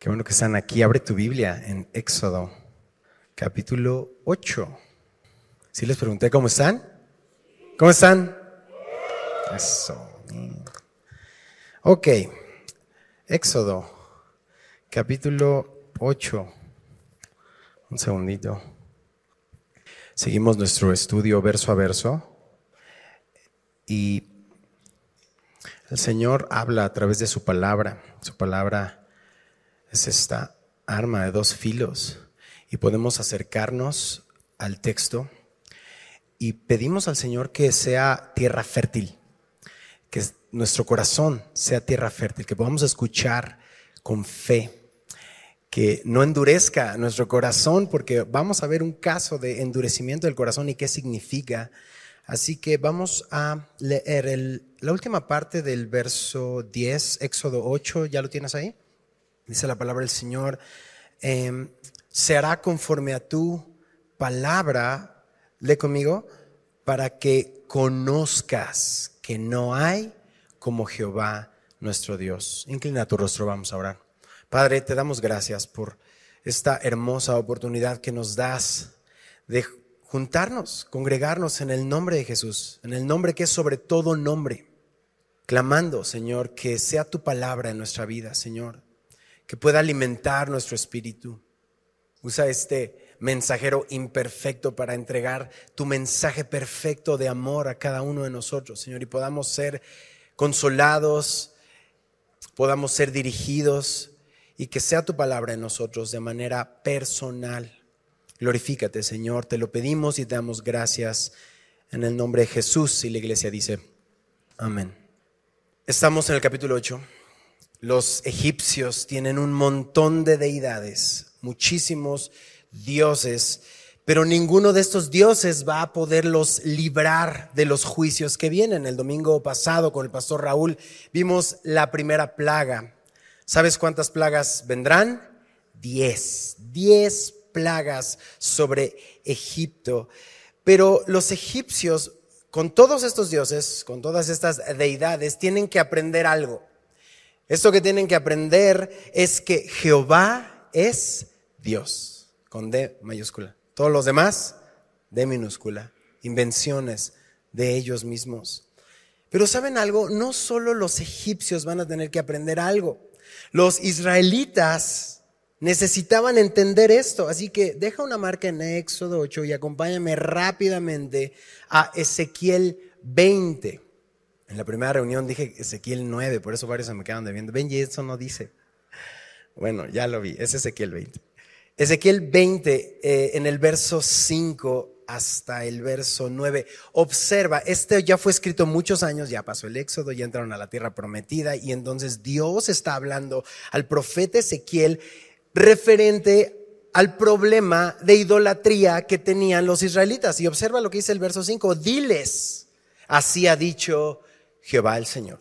Qué bueno que están aquí. Abre tu Biblia en Éxodo, capítulo 8. ¿Sí les pregunté cómo están? ¿Cómo están? Eso. Ok. Éxodo, capítulo 8. Un segundito. Seguimos nuestro estudio verso a verso. Y el Señor habla a través de su palabra. Su palabra es esta arma de dos filos y podemos acercarnos al texto y pedimos al Señor que sea tierra fértil, que nuestro corazón sea tierra fértil, que podamos escuchar con fe, que no endurezca nuestro corazón, porque vamos a ver un caso de endurecimiento del corazón y qué significa. Así que vamos a leer la última parte del verso 10, Éxodo 8, ¿ya lo tienes ahí? Dice la palabra del Señor, em, se hará conforme a tu palabra, lee conmigo, para que conozcas que no hay como Jehová nuestro Dios. Inclina tu rostro, vamos a orar. Padre, te damos gracias por esta hermosa oportunidad que nos das de juntarnos, congregarnos en el nombre de Jesús, en el nombre que es sobre todo nombre, clamando, Señor, que sea tu palabra en nuestra vida, Señor que pueda alimentar nuestro espíritu. Usa este mensajero imperfecto para entregar tu mensaje perfecto de amor a cada uno de nosotros, Señor, y podamos ser consolados, podamos ser dirigidos y que sea tu palabra en nosotros de manera personal. Glorifícate, Señor, te lo pedimos y te damos gracias en el nombre de Jesús. Y la iglesia dice, amén. Estamos en el capítulo 8. Los egipcios tienen un montón de deidades, muchísimos dioses, pero ninguno de estos dioses va a poderlos librar de los juicios que vienen. El domingo pasado con el pastor Raúl vimos la primera plaga. ¿Sabes cuántas plagas vendrán? Diez. Diez plagas sobre Egipto. Pero los egipcios, con todos estos dioses, con todas estas deidades, tienen que aprender algo. Esto que tienen que aprender es que Jehová es Dios, con D mayúscula. Todos los demás, D minúscula. Invenciones de ellos mismos. Pero ¿saben algo? No solo los egipcios van a tener que aprender algo. Los israelitas necesitaban entender esto. Así que deja una marca en Éxodo 8 y acompáñame rápidamente a Ezequiel 20. En la primera reunión dije Ezequiel 9, por eso varios se me quedan debiendo. Y eso no dice. Bueno, ya lo vi, es Ezequiel 20. Ezequiel 20, eh, en el verso 5 hasta el verso 9. Observa, este ya fue escrito muchos años, ya pasó el éxodo, ya entraron a la tierra prometida y entonces Dios está hablando al profeta Ezequiel referente al problema de idolatría que tenían los israelitas. Y observa lo que dice el verso 5, diles, así ha dicho Jehová el Señor.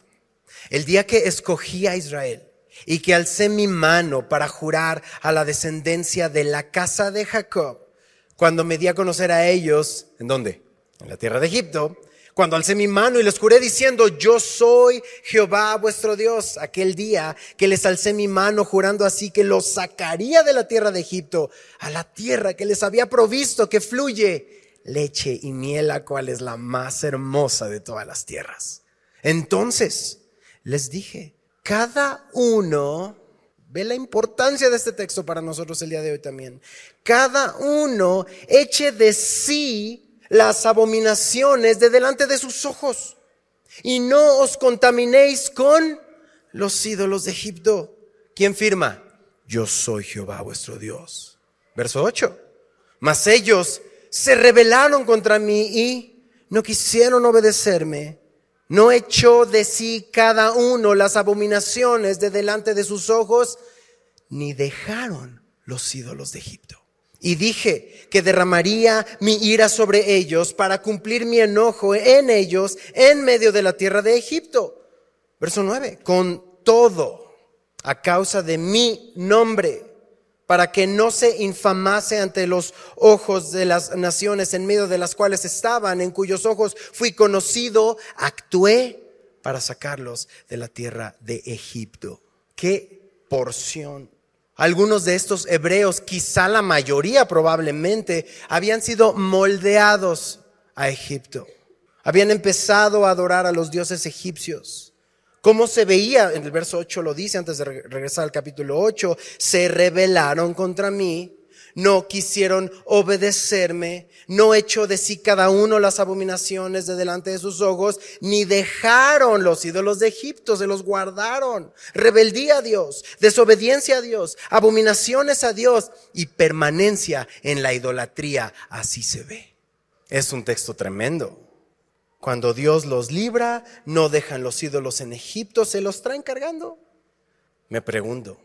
El día que escogí a Israel y que alcé mi mano para jurar a la descendencia de la casa de Jacob, cuando me di a conocer a ellos, ¿en dónde? En la tierra de Egipto, cuando alcé mi mano y les juré diciendo, yo soy Jehová vuestro Dios, aquel día que les alcé mi mano jurando así que los sacaría de la tierra de Egipto a la tierra que les había provisto, que fluye leche y miel, la cual es la más hermosa de todas las tierras. Entonces, les dije, cada uno, ve la importancia de este texto para nosotros el día de hoy también, cada uno eche de sí las abominaciones de delante de sus ojos y no os contaminéis con los ídolos de Egipto. ¿Quién firma? Yo soy Jehová vuestro Dios. Verso 8. Mas ellos se rebelaron contra mí y no quisieron obedecerme no echó de sí cada uno las abominaciones de delante de sus ojos, ni dejaron los ídolos de Egipto. Y dije que derramaría mi ira sobre ellos para cumplir mi enojo en ellos en medio de la tierra de Egipto. Verso 9, con todo, a causa de mi nombre, para que no se infamase ante los ojos de las naciones en medio de las cuales estaban, en cuyos ojos fui conocido, actué para sacarlos de la tierra de Egipto. Qué porción Algunos de estos hebreos, quizá la mayoría probablemente, habían sido moldeados a Egipto. Habían empezado a adorar a los dioses egipcios. ¿Cómo se veía? En el verso 8 lo dice antes de regresar al capítulo 8. Se rebelaron contra mí, no quisieron obedecerme, no echó de sí cada uno las abominaciones de delante de sus ojos, ni dejaron los ídolos de Egipto, se los guardaron. Rebeldía a Dios, desobediencia a Dios, abominaciones a Dios y permanencia en la idolatría. Así se ve. Es un texto tremendo. Cuando Dios los libra, no dejan los ídolos en Egipto, se los traen cargando. Me pregunto,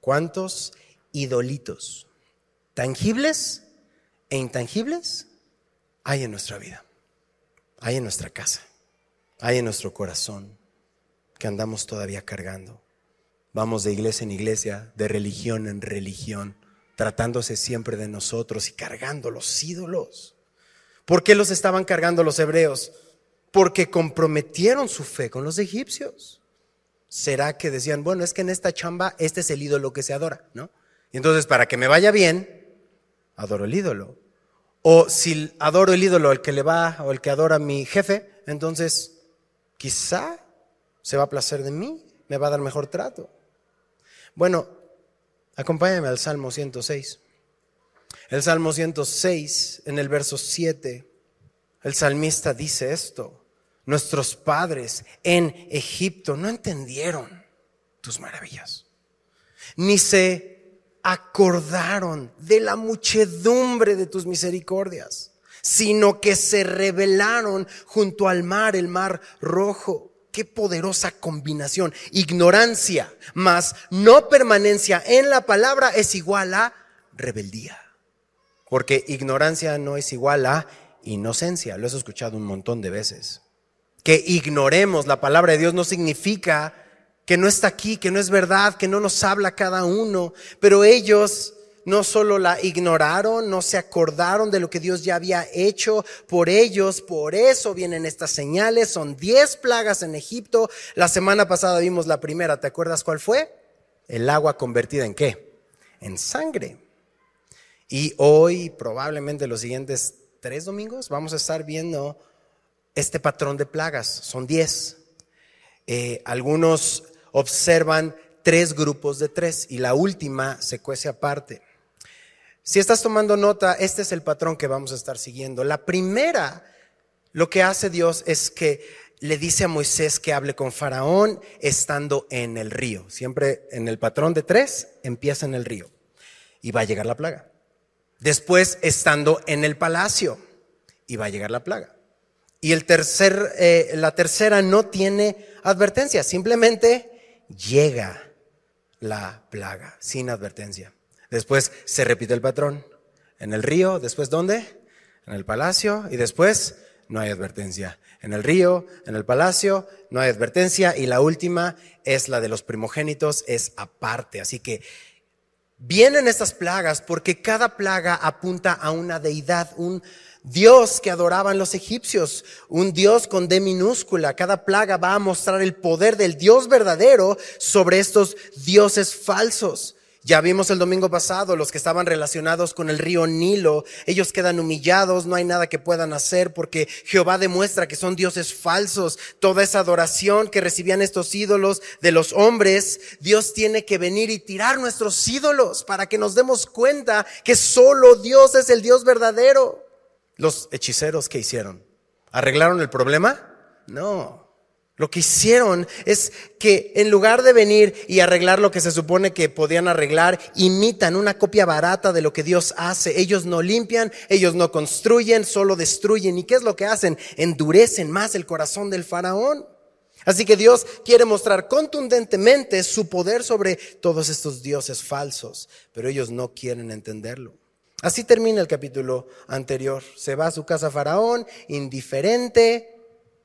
¿cuántos idolitos tangibles e intangibles hay en nuestra vida? Hay en nuestra casa, hay en nuestro corazón que andamos todavía cargando. Vamos de iglesia en iglesia, de religión en religión, tratándose siempre de nosotros y cargando los ídolos. ¿Por qué los estaban cargando los hebreos? Porque comprometieron su fe con los egipcios. ¿Será que decían, bueno, es que en esta chamba este es el ídolo que se adora, ¿no? Y entonces, para que me vaya bien, adoro el ídolo. O si adoro el ídolo al que le va o el que adora a mi jefe, entonces quizá se va a placer de mí, me va a dar mejor trato. Bueno, acompáñame al Salmo 106. El Salmo 106, en el verso 7, el salmista dice esto. Nuestros padres en Egipto no entendieron tus maravillas, ni se acordaron de la muchedumbre de tus misericordias, sino que se rebelaron junto al mar, el mar rojo. Qué poderosa combinación. Ignorancia más no permanencia en la palabra es igual a rebeldía. Porque ignorancia no es igual a inocencia. Lo has escuchado un montón de veces. Que ignoremos la palabra de Dios no significa que no está aquí, que no es verdad, que no nos habla cada uno. Pero ellos no solo la ignoraron, no se acordaron de lo que Dios ya había hecho por ellos, por eso vienen estas señales, son diez plagas en Egipto. La semana pasada vimos la primera, ¿te acuerdas cuál fue? El agua convertida en qué? En sangre. Y hoy, probablemente los siguientes tres domingos, vamos a estar viendo este patrón de plagas. Son diez. Eh, algunos observan tres grupos de tres y la última se cuece aparte. Si estás tomando nota, este es el patrón que vamos a estar siguiendo. La primera, lo que hace Dios es que le dice a Moisés que hable con Faraón estando en el río. Siempre en el patrón de tres empieza en el río y va a llegar la plaga. Después, estando en el palacio, iba a llegar la plaga. Y el tercer, eh, la tercera no tiene advertencia, simplemente llega la plaga sin advertencia. Después se repite el patrón. En el río, después ¿dónde? En el palacio y después no hay advertencia. En el río, en el palacio, no hay advertencia y la última es la de los primogénitos, es aparte. Así que Vienen estas plagas porque cada plaga apunta a una deidad, un Dios que adoraban los egipcios, un Dios con D minúscula. Cada plaga va a mostrar el poder del Dios verdadero sobre estos dioses falsos. Ya vimos el domingo pasado los que estaban relacionados con el río Nilo. Ellos quedan humillados, no hay nada que puedan hacer porque Jehová demuestra que son dioses falsos. Toda esa adoración que recibían estos ídolos de los hombres, Dios tiene que venir y tirar nuestros ídolos para que nos demos cuenta que solo Dios es el Dios verdadero. Los hechiceros que hicieron, ¿arreglaron el problema? No. Lo que hicieron es que en lugar de venir y arreglar lo que se supone que podían arreglar, imitan una copia barata de lo que Dios hace. Ellos no limpian, ellos no construyen, solo destruyen. ¿Y qué es lo que hacen? Endurecen más el corazón del faraón. Así que Dios quiere mostrar contundentemente su poder sobre todos estos dioses falsos, pero ellos no quieren entenderlo. Así termina el capítulo anterior. Se va a su casa Faraón, indiferente,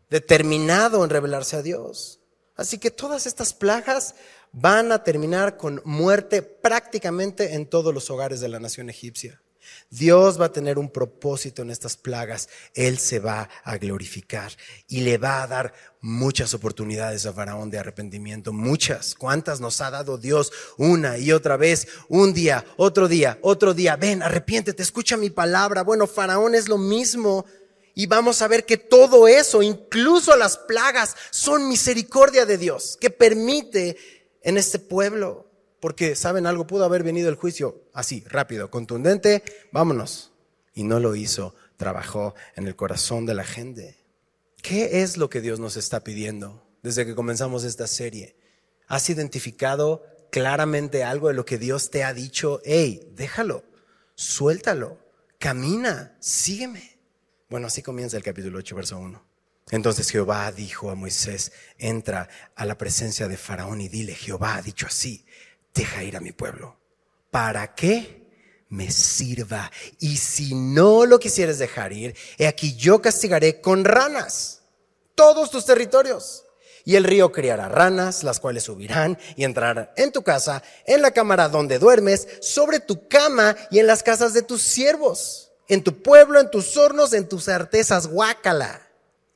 determinado en revelarse a Dios. Así que todas estas plagas van a terminar con muerte prácticamente en todos los hogares de la nación egipcia. Dios va a tener un propósito en estas plagas. Él se va a glorificar y le va a dar muchas oportunidades a Faraón de arrepentimiento. Muchas. ¿Cuántas nos ha dado Dios una y otra vez? Un día, otro día, otro día. Ven, arrepiéntete, escucha mi palabra. Bueno, Faraón es lo mismo. Y vamos a ver que todo eso, incluso las plagas, son misericordia de Dios, que permite en este pueblo. Porque, ¿saben algo? Pudo haber venido el juicio así, rápido, contundente, vámonos. Y no lo hizo, trabajó en el corazón de la gente. ¿Qué es lo que Dios nos está pidiendo desde que comenzamos esta serie? ¿Has identificado claramente algo de lo que Dios te ha dicho? Hey, déjalo, suéltalo, camina, sígueme. Bueno, así comienza el capítulo 8, verso 1. Entonces Jehová dijo a Moisés, entra a la presencia de Faraón y dile, Jehová ha dicho así, deja ir a mi pueblo. ¿Para qué? Me sirva. Y si no lo quisieres dejar ir, he aquí yo castigaré con ranas todos tus territorios. Y el río criará ranas, las cuales subirán y entrarán en tu casa, en la cámara donde duermes, sobre tu cama y en las casas de tus siervos, en tu pueblo, en tus hornos, en tus artesas, guácala.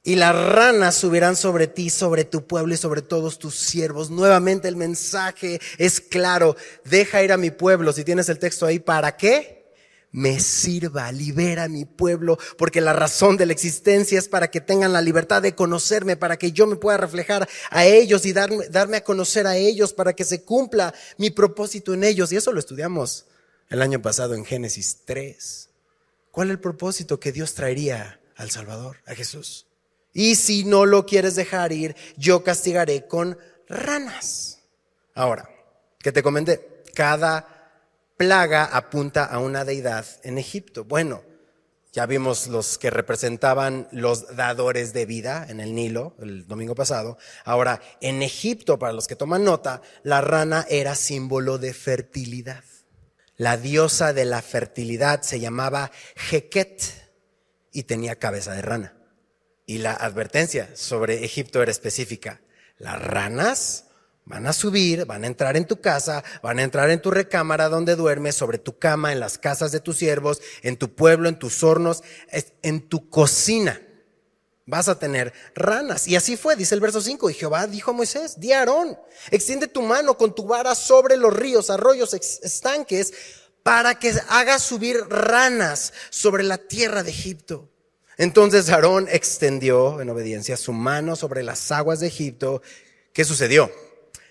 Y las ranas subirán sobre ti, sobre tu pueblo y sobre todos tus siervos. Nuevamente el mensaje es claro. Deja ir a mi pueblo. Si tienes el texto ahí, ¿para qué? Me sirva, libera a mi pueblo, porque la razón de la existencia es para que tengan la libertad de conocerme, para que yo me pueda reflejar a ellos y darme, darme a conocer a ellos, para que se cumpla mi propósito en ellos. Y eso lo estudiamos el año pasado en Génesis 3. ¿Cuál es el propósito que Dios traería al Salvador, a Jesús? Y si no lo quieres dejar ir, yo castigaré con ranas. Ahora, que te comenté, cada plaga apunta a una deidad en Egipto. Bueno, ya vimos los que representaban los dadores de vida en el Nilo el domingo pasado. Ahora, en Egipto, para los que toman nota, la rana era símbolo de fertilidad. La diosa de la fertilidad se llamaba Heket y tenía cabeza de rana. Y la advertencia sobre Egipto era específica. Las ranas van a subir, van a entrar en tu casa, van a entrar en tu recámara donde duermes, sobre tu cama, en las casas de tus siervos, en tu pueblo, en tus hornos, en tu cocina. Vas a tener ranas. Y así fue, dice el verso 5. Y Jehová dijo a Moisés, di a Aarón, extiende tu mano con tu vara sobre los ríos, arroyos, estanques, para que hagas subir ranas sobre la tierra de Egipto. Entonces Aarón extendió en obediencia su mano sobre las aguas de Egipto. ¿Qué sucedió?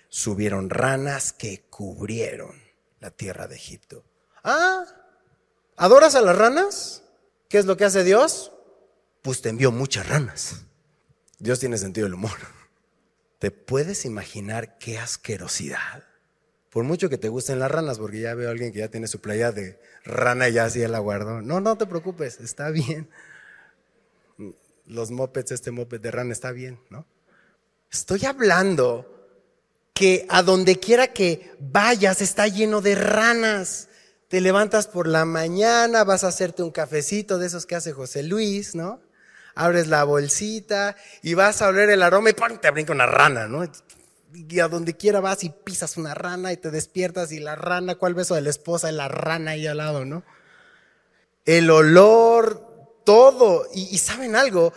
Subieron ranas que cubrieron la tierra de Egipto. Ah, ¿adoras a las ranas? ¿Qué es lo que hace Dios? Pues te envió muchas ranas. Dios tiene sentido del humor. ¿Te puedes imaginar qué asquerosidad? Por mucho que te gusten las ranas, porque ya veo a alguien que ya tiene su playa de rana y ya así la guardó. No, no te preocupes, está bien los mopeds, este moped de rana está bien, ¿no? Estoy hablando que a donde quiera que vayas está lleno de ranas. Te levantas por la mañana, vas a hacerte un cafecito de esos que hace José Luis, ¿no? Abres la bolsita y vas a oler el aroma y ¡pum! te brinca una rana, ¿no? Y a donde quiera vas y pisas una rana y te despiertas y la rana, ¿cuál beso de la esposa? Y la rana ahí al lado, ¿no? El olor, todo. Y, saben algo,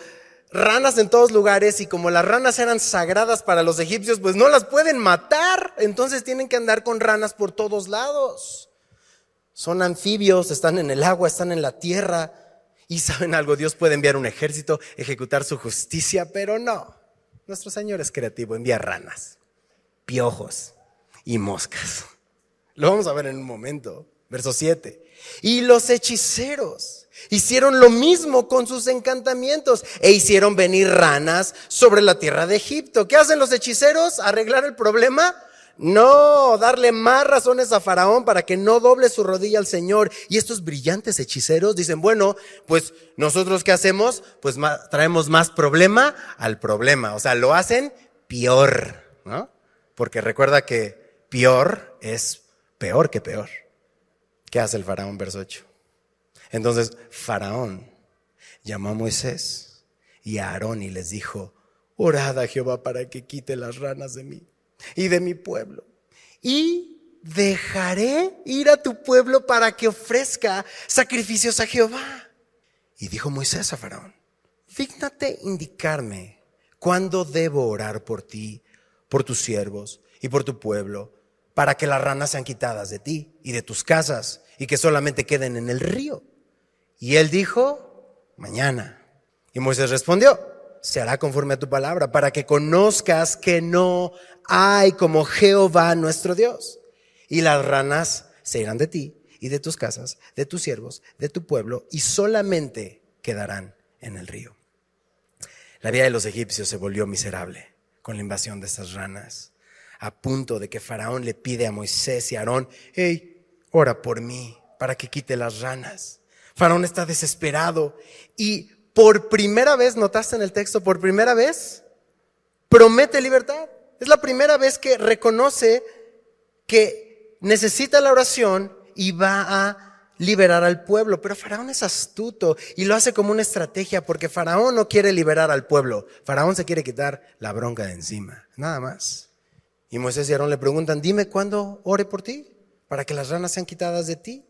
ranas en todos lugares y como las ranas eran sagradas para los egipcios, pues no las pueden matar. Entonces tienen que andar con ranas por todos lados. Son anfibios, están en el agua, están en la tierra. Y saben algo, Dios puede enviar un ejército, ejecutar su justicia, pero no. Nuestro Señor es creativo, envía ranas, piojos y moscas. Lo vamos a ver en un momento. Verso 7. Y los hechiceros Hicieron lo mismo con sus encantamientos e hicieron venir ranas sobre la tierra de Egipto. ¿Qué hacen los hechiceros? ¿Arreglar el problema? No, darle más razones a Faraón para que no doble su rodilla al Señor. Y estos brillantes hechiceros dicen, bueno, pues nosotros qué hacemos? Pues traemos más problema al problema. O sea, lo hacen peor, ¿no? Porque recuerda que peor es peor que peor. ¿Qué hace el Faraón, verso 8? Entonces Faraón llamó a Moisés y a Aarón y les dijo, orad a Jehová para que quite las ranas de mí y de mi pueblo. Y dejaré ir a tu pueblo para que ofrezca sacrificios a Jehová. Y dijo Moisés a Faraón, dígnate indicarme cuándo debo orar por ti, por tus siervos y por tu pueblo, para que las ranas sean quitadas de ti y de tus casas y que solamente queden en el río. Y él dijo, mañana. Y Moisés respondió, se hará conforme a tu palabra, para que conozcas que no hay como Jehová nuestro Dios. Y las ranas se irán de ti y de tus casas, de tus siervos, de tu pueblo, y solamente quedarán en el río. La vida de los egipcios se volvió miserable con la invasión de estas ranas, a punto de que Faraón le pide a Moisés y a Aarón, hey, ora por mí para que quite las ranas. Faraón está desesperado y por primera vez, notaste en el texto, por primera vez, promete libertad. Es la primera vez que reconoce que necesita la oración y va a liberar al pueblo. Pero Faraón es astuto y lo hace como una estrategia porque Faraón no quiere liberar al pueblo. Faraón se quiere quitar la bronca de encima, nada más. Y Moisés y Aarón le preguntan, dime cuándo ore por ti, para que las ranas sean quitadas de ti.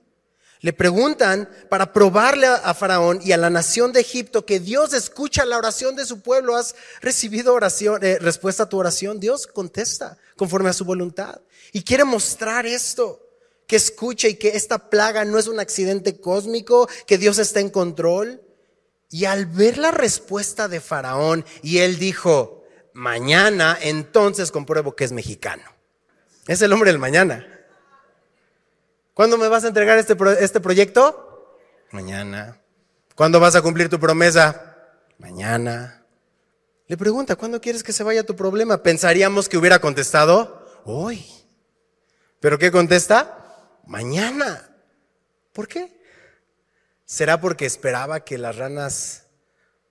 Le preguntan para probarle a, Faraón y a la nación de Egipto que Dios escucha la oración de su pueblo. ¿Has recibido oración, eh, respuesta a tu oración? Dios contesta conforme a su voluntad. Y quiere mostrar esto, que escucha y que esta plaga no es un accidente cósmico, que Dios está en control. Y al ver la respuesta de Faraón, y él dijo, mañana entonces compruebo que es mexicano. Es el hombre del mañana. ¿Cuándo me vas a entregar este, este proyecto? Mañana. ¿Cuándo vas a cumplir tu promesa? Mañana. Le pregunta, ¿cuándo quieres que se vaya tu problema? Pensaríamos que hubiera contestado, hoy. ¿Pero qué contesta? Mañana. ¿Por qué? ¿Será porque esperaba que las ranas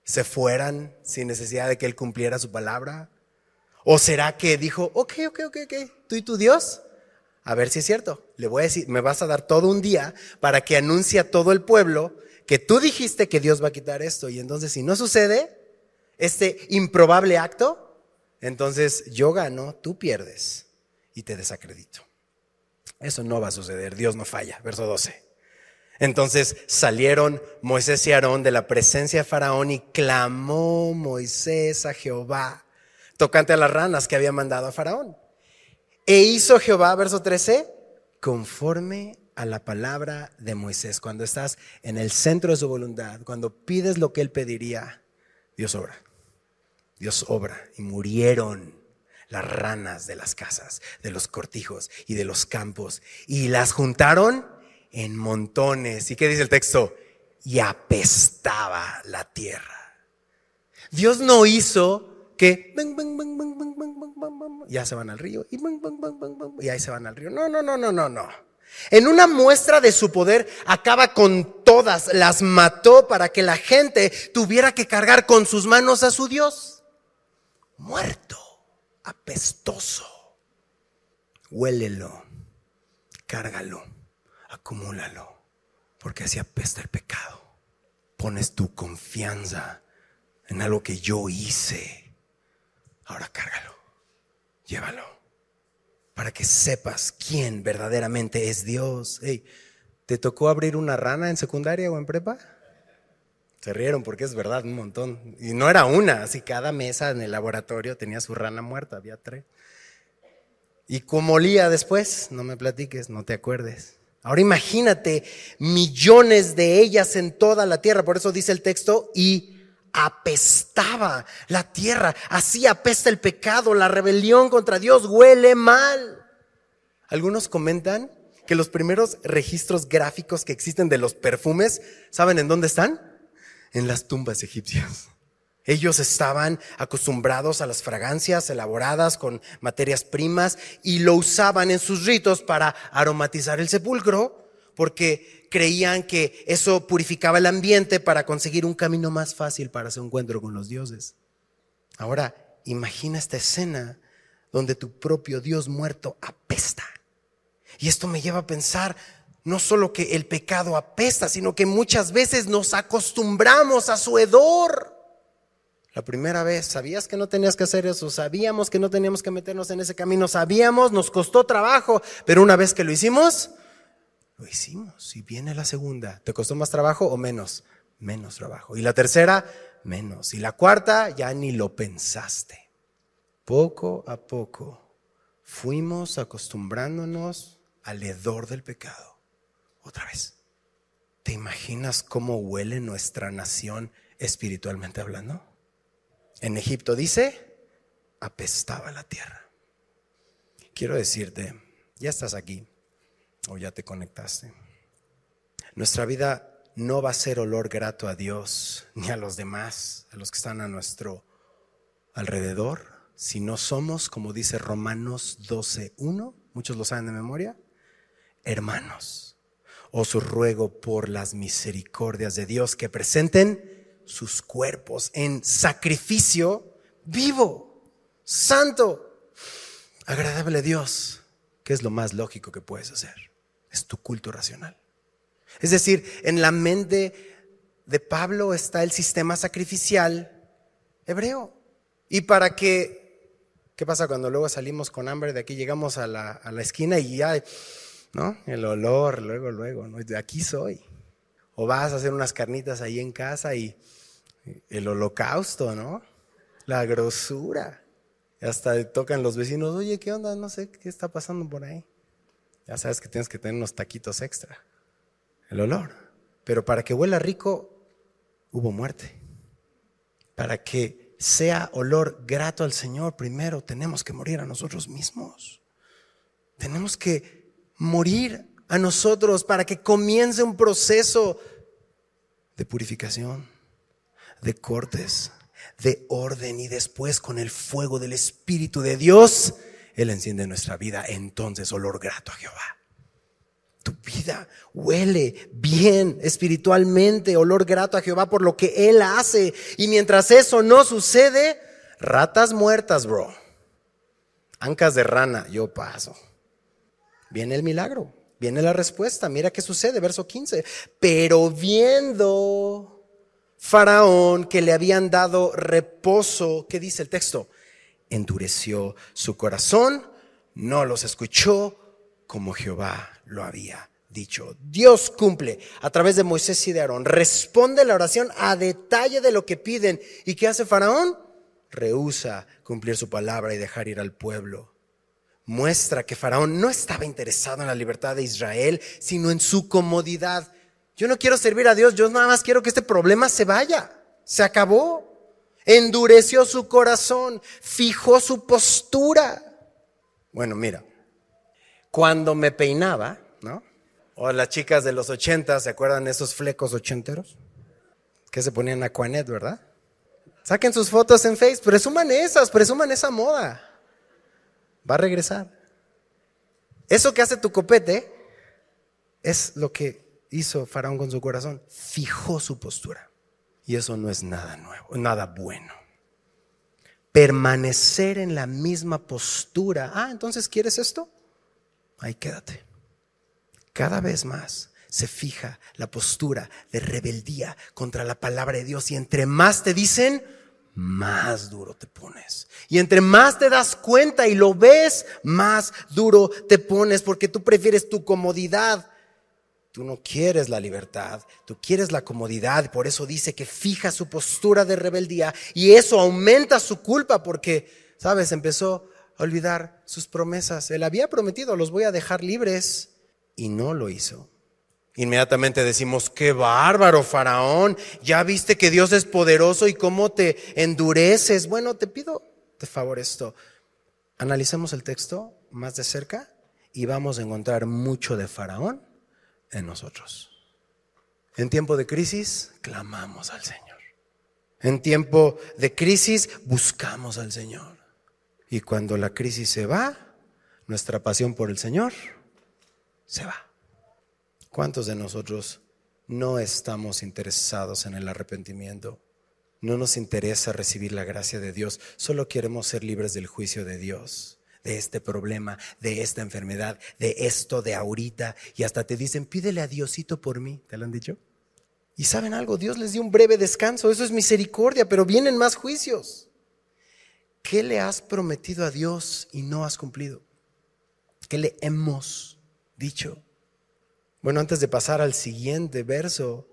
se fueran sin necesidad de que él cumpliera su palabra? ¿O será que dijo, ok, ok, ok, ok, tú y tu Dios, a ver si es cierto. Le voy a decir, me vas a dar todo un día para que anuncie a todo el pueblo que tú dijiste que Dios va a quitar esto. Y entonces, si no sucede este improbable acto, entonces yo gano, tú pierdes y te desacredito. Eso no va a suceder, Dios no falla. Verso 12. Entonces salieron Moisés y Aarón de la presencia de Faraón y clamó Moisés a Jehová tocante a las ranas que había mandado a Faraón. E hizo Jehová, verso 13, conforme a la palabra de Moisés. Cuando estás en el centro de su voluntad, cuando pides lo que él pediría, Dios obra. Dios obra. Y murieron las ranas de las casas, de los cortijos y de los campos. Y las juntaron en montones. ¿Y qué dice el texto? Y apestaba la tierra. Dios no hizo que ya se van al río y, y ahí se van al río. No, no, no, no, no, no. En una muestra de su poder acaba con todas, las mató para que la gente tuviera que cargar con sus manos a su Dios. Muerto, apestoso. Huélelo, cárgalo, acumúlalo, porque así apesta el pecado. Pones tu confianza en algo que yo hice Ahora cárgalo, llévalo, para que sepas quién verdaderamente es Dios. ¿Te tocó abrir una rana en secundaria o en prepa? Se rieron porque es verdad, un montón. Y no era una, así cada mesa en el laboratorio tenía su rana muerta, había tres. ¿Y cómo olía después? No me platiques, no te acuerdes. Ahora imagínate millones de ellas en toda la tierra, por eso dice el texto, y apestaba la tierra. Así apesta el pecado, la rebelión contra Dios huele mal. Algunos comentan que los primeros registros gráficos que existen de los perfumes, ¿saben en dónde están? En las tumbas egipcias. Ellos estaban acostumbrados a las fragancias elaboradas con materias primas y lo usaban en sus ritos para aromatizar el sepulcro porque creían que eso purificaba el ambiente para conseguir un camino más fácil para su encuentro con los dioses. Ahora, imagina esta escena donde tu propio Dios muerto apesta. Y esto me lleva a pensar no solo que el pecado apesta, sino que muchas veces nos acostumbramos a su hedor. La primera vez, ¿sabías que no tenías que hacer eso? Sabíamos que no teníamos que meternos en ese camino, sabíamos, nos costó trabajo, pero una vez que lo hicimos, lo hicimos. Y viene la segunda, ¿te costó más trabajo o menos? Menos trabajo. Y la tercera, menos. Y la cuarta, ya ni lo pensaste. Poco a poco fuimos acostumbrándonos al hedor del pecado. Otra vez. ¿Te imaginas cómo huele nuestra nación espiritualmente hablando? En Egipto dice, apestaba la tierra. Quiero decirte, ya estás aquí o ya te conectaste. Nuestra vida no va a ser olor grato a Dios ni a los demás, a los que están a nuestro alrededor, si no somos, como dice Romanos 12.1, muchos lo saben de memoria, hermanos os ruego por las misericordias de Dios que presenten sus cuerpos en sacrificio vivo, santo, agradable a Dios, que es lo más lógico que puedes hacer. Es tu culto racional. Es decir, en la mente de Pablo está el sistema sacrificial hebreo. Y para que, ¿qué pasa cuando luego salimos con hambre de aquí, llegamos a la, a la esquina y ya ¿no? El olor, luego, luego, ¿no? De aquí soy. O vas a hacer unas carnitas ahí en casa y el holocausto, ¿no? La grosura. Hasta tocan los vecinos, oye, ¿qué onda? No sé qué está pasando por ahí. Ya sabes que tienes que tener unos taquitos extra. El olor. Pero para que huela rico, hubo muerte. Para que sea olor grato al Señor, primero tenemos que morir a nosotros mismos. Tenemos que morir a nosotros para que comience un proceso de purificación, de cortes, de orden y después con el fuego del Espíritu de Dios, Él enciende nuestra vida. Entonces, olor grato a Jehová. Tu vida huele bien espiritualmente, olor grato a Jehová por lo que Él hace. Y mientras eso no sucede, ratas muertas, bro. Ancas de rana, yo paso. Viene el milagro, viene la respuesta. Mira qué sucede, verso 15. Pero viendo Faraón que le habían dado reposo, ¿qué dice el texto? Endureció su corazón, no los escuchó como Jehová lo había dicho. Dios cumple a través de Moisés y de Aarón. Responde la oración a detalle de lo que piden. ¿Y qué hace Faraón? Rehúsa cumplir su palabra y dejar ir al pueblo muestra que Faraón no estaba interesado en la libertad de Israel, sino en su comodidad. Yo no quiero servir a Dios, yo nada más quiero que este problema se vaya. Se acabó. Endureció su corazón, fijó su postura. Bueno, mira, cuando me peinaba, ¿no? O las chicas de los ochentas, ¿se acuerdan esos flecos ochenteros? Que se ponían Aquanet, ¿verdad? Saquen sus fotos en Facebook, presuman esas, presuman esa moda va a regresar. Eso que hace tu copete es lo que hizo Faraón con su corazón. Fijó su postura. Y eso no es nada nuevo, nada bueno. Permanecer en la misma postura. Ah, entonces ¿quieres esto? Ahí quédate. Cada vez más se fija la postura de rebeldía contra la palabra de Dios. Y entre más te dicen, más duro te pones. Y entre más te das cuenta y lo ves, más duro te pones porque tú prefieres tu comodidad. Tú no quieres la libertad, tú quieres la comodidad. Por eso dice que fija su postura de rebeldía y eso aumenta su culpa porque, sabes, empezó a olvidar sus promesas. Él había prometido, los voy a dejar libres y no lo hizo. Inmediatamente decimos, qué bárbaro, faraón, ya viste que Dios es poderoso y cómo te endureces. Bueno, te pido de favor esto. Analicemos el texto más de cerca y vamos a encontrar mucho de faraón en nosotros. En tiempo de crisis, clamamos al Señor. En tiempo de crisis, buscamos al Señor. Y cuando la crisis se va, nuestra pasión por el Señor se va. ¿Cuántos de nosotros no estamos interesados en el arrepentimiento? No nos interesa recibir la gracia de Dios, solo queremos ser libres del juicio de Dios, de este problema, de esta enfermedad, de esto de ahorita. Y hasta te dicen, pídele a Diosito por mí. ¿Te lo han dicho? Y saben algo, Dios les dio un breve descanso, eso es misericordia, pero vienen más juicios. ¿Qué le has prometido a Dios y no has cumplido? ¿Qué le hemos dicho? Bueno, antes de pasar al siguiente verso,